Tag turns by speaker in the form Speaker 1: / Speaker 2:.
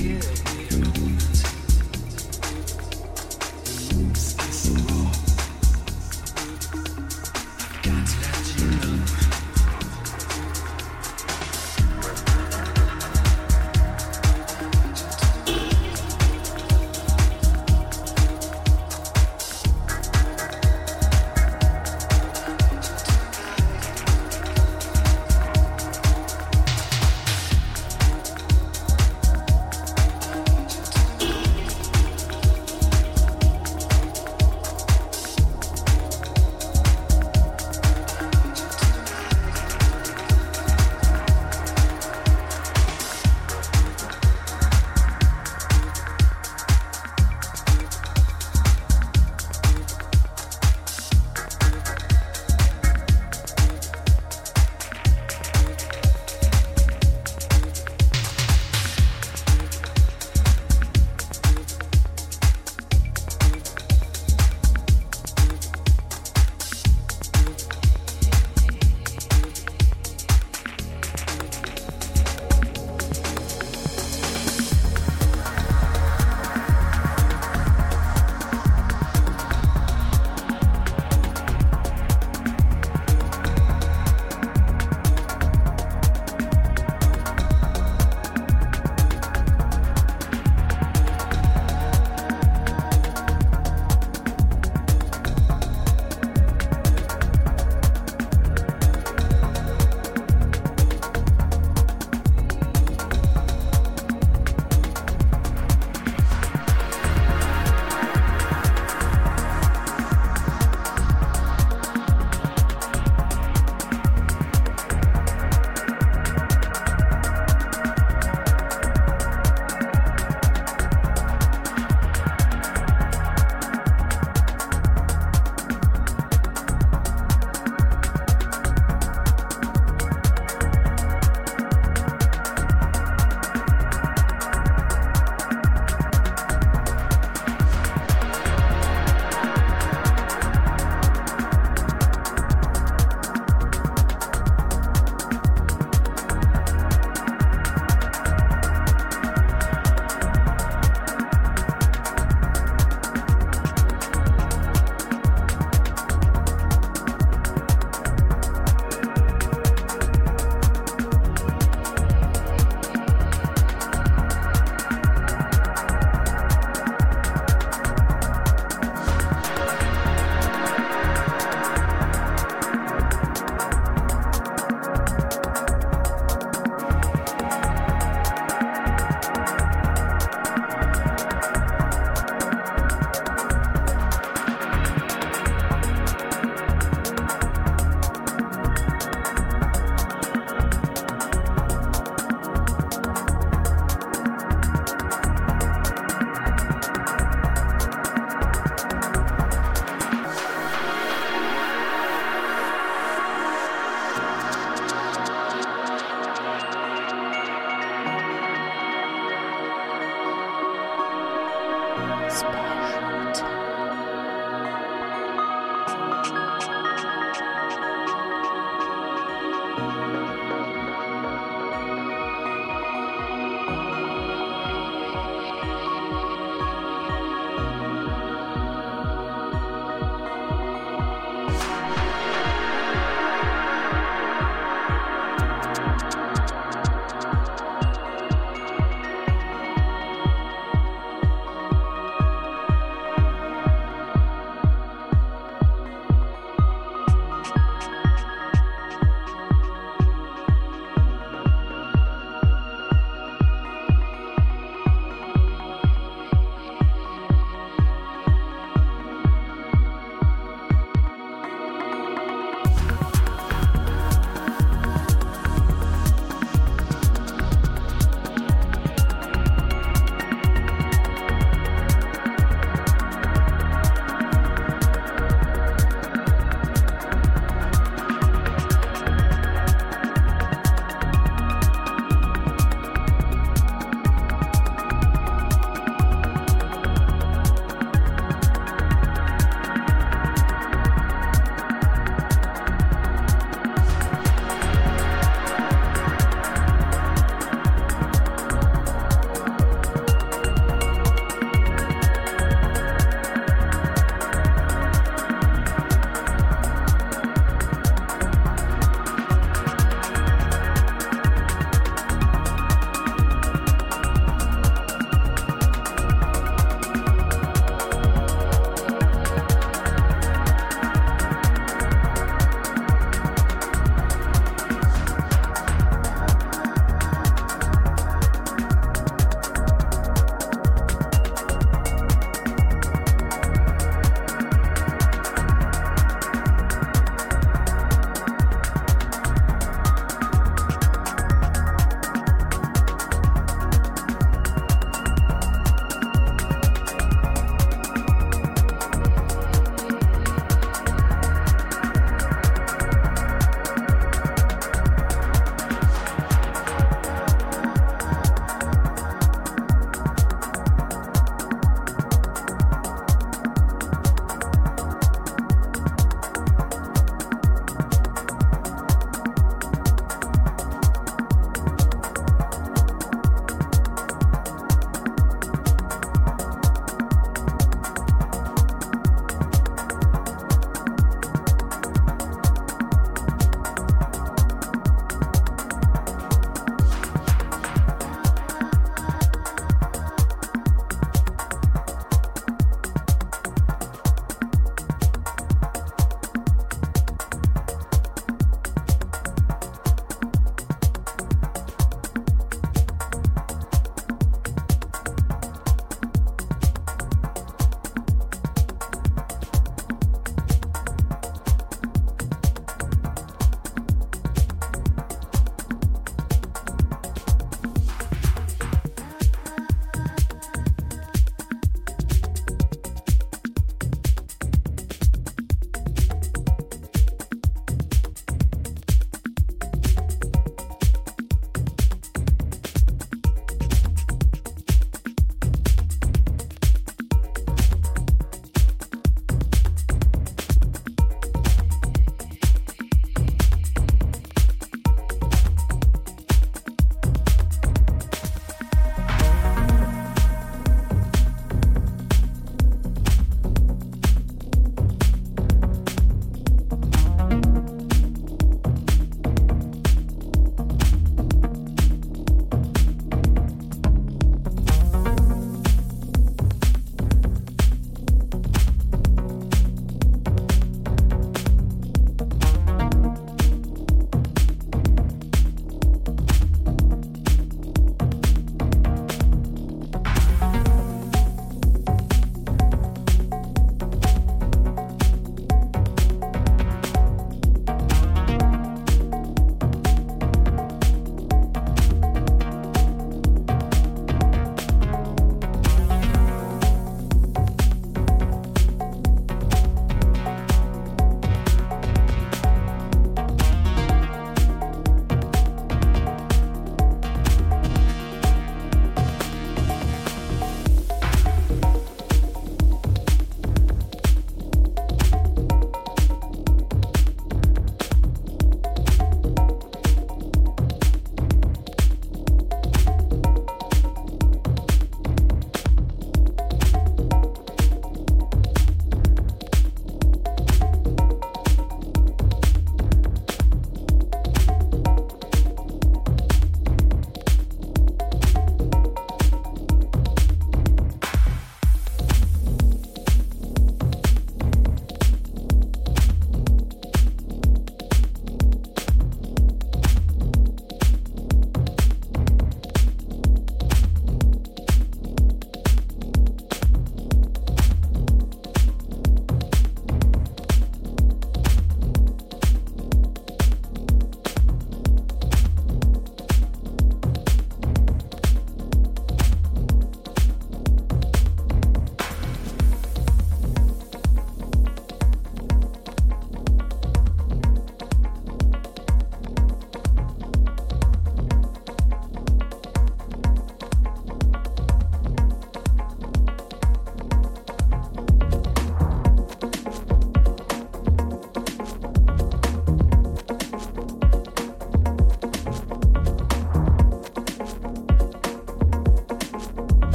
Speaker 1: Yeah.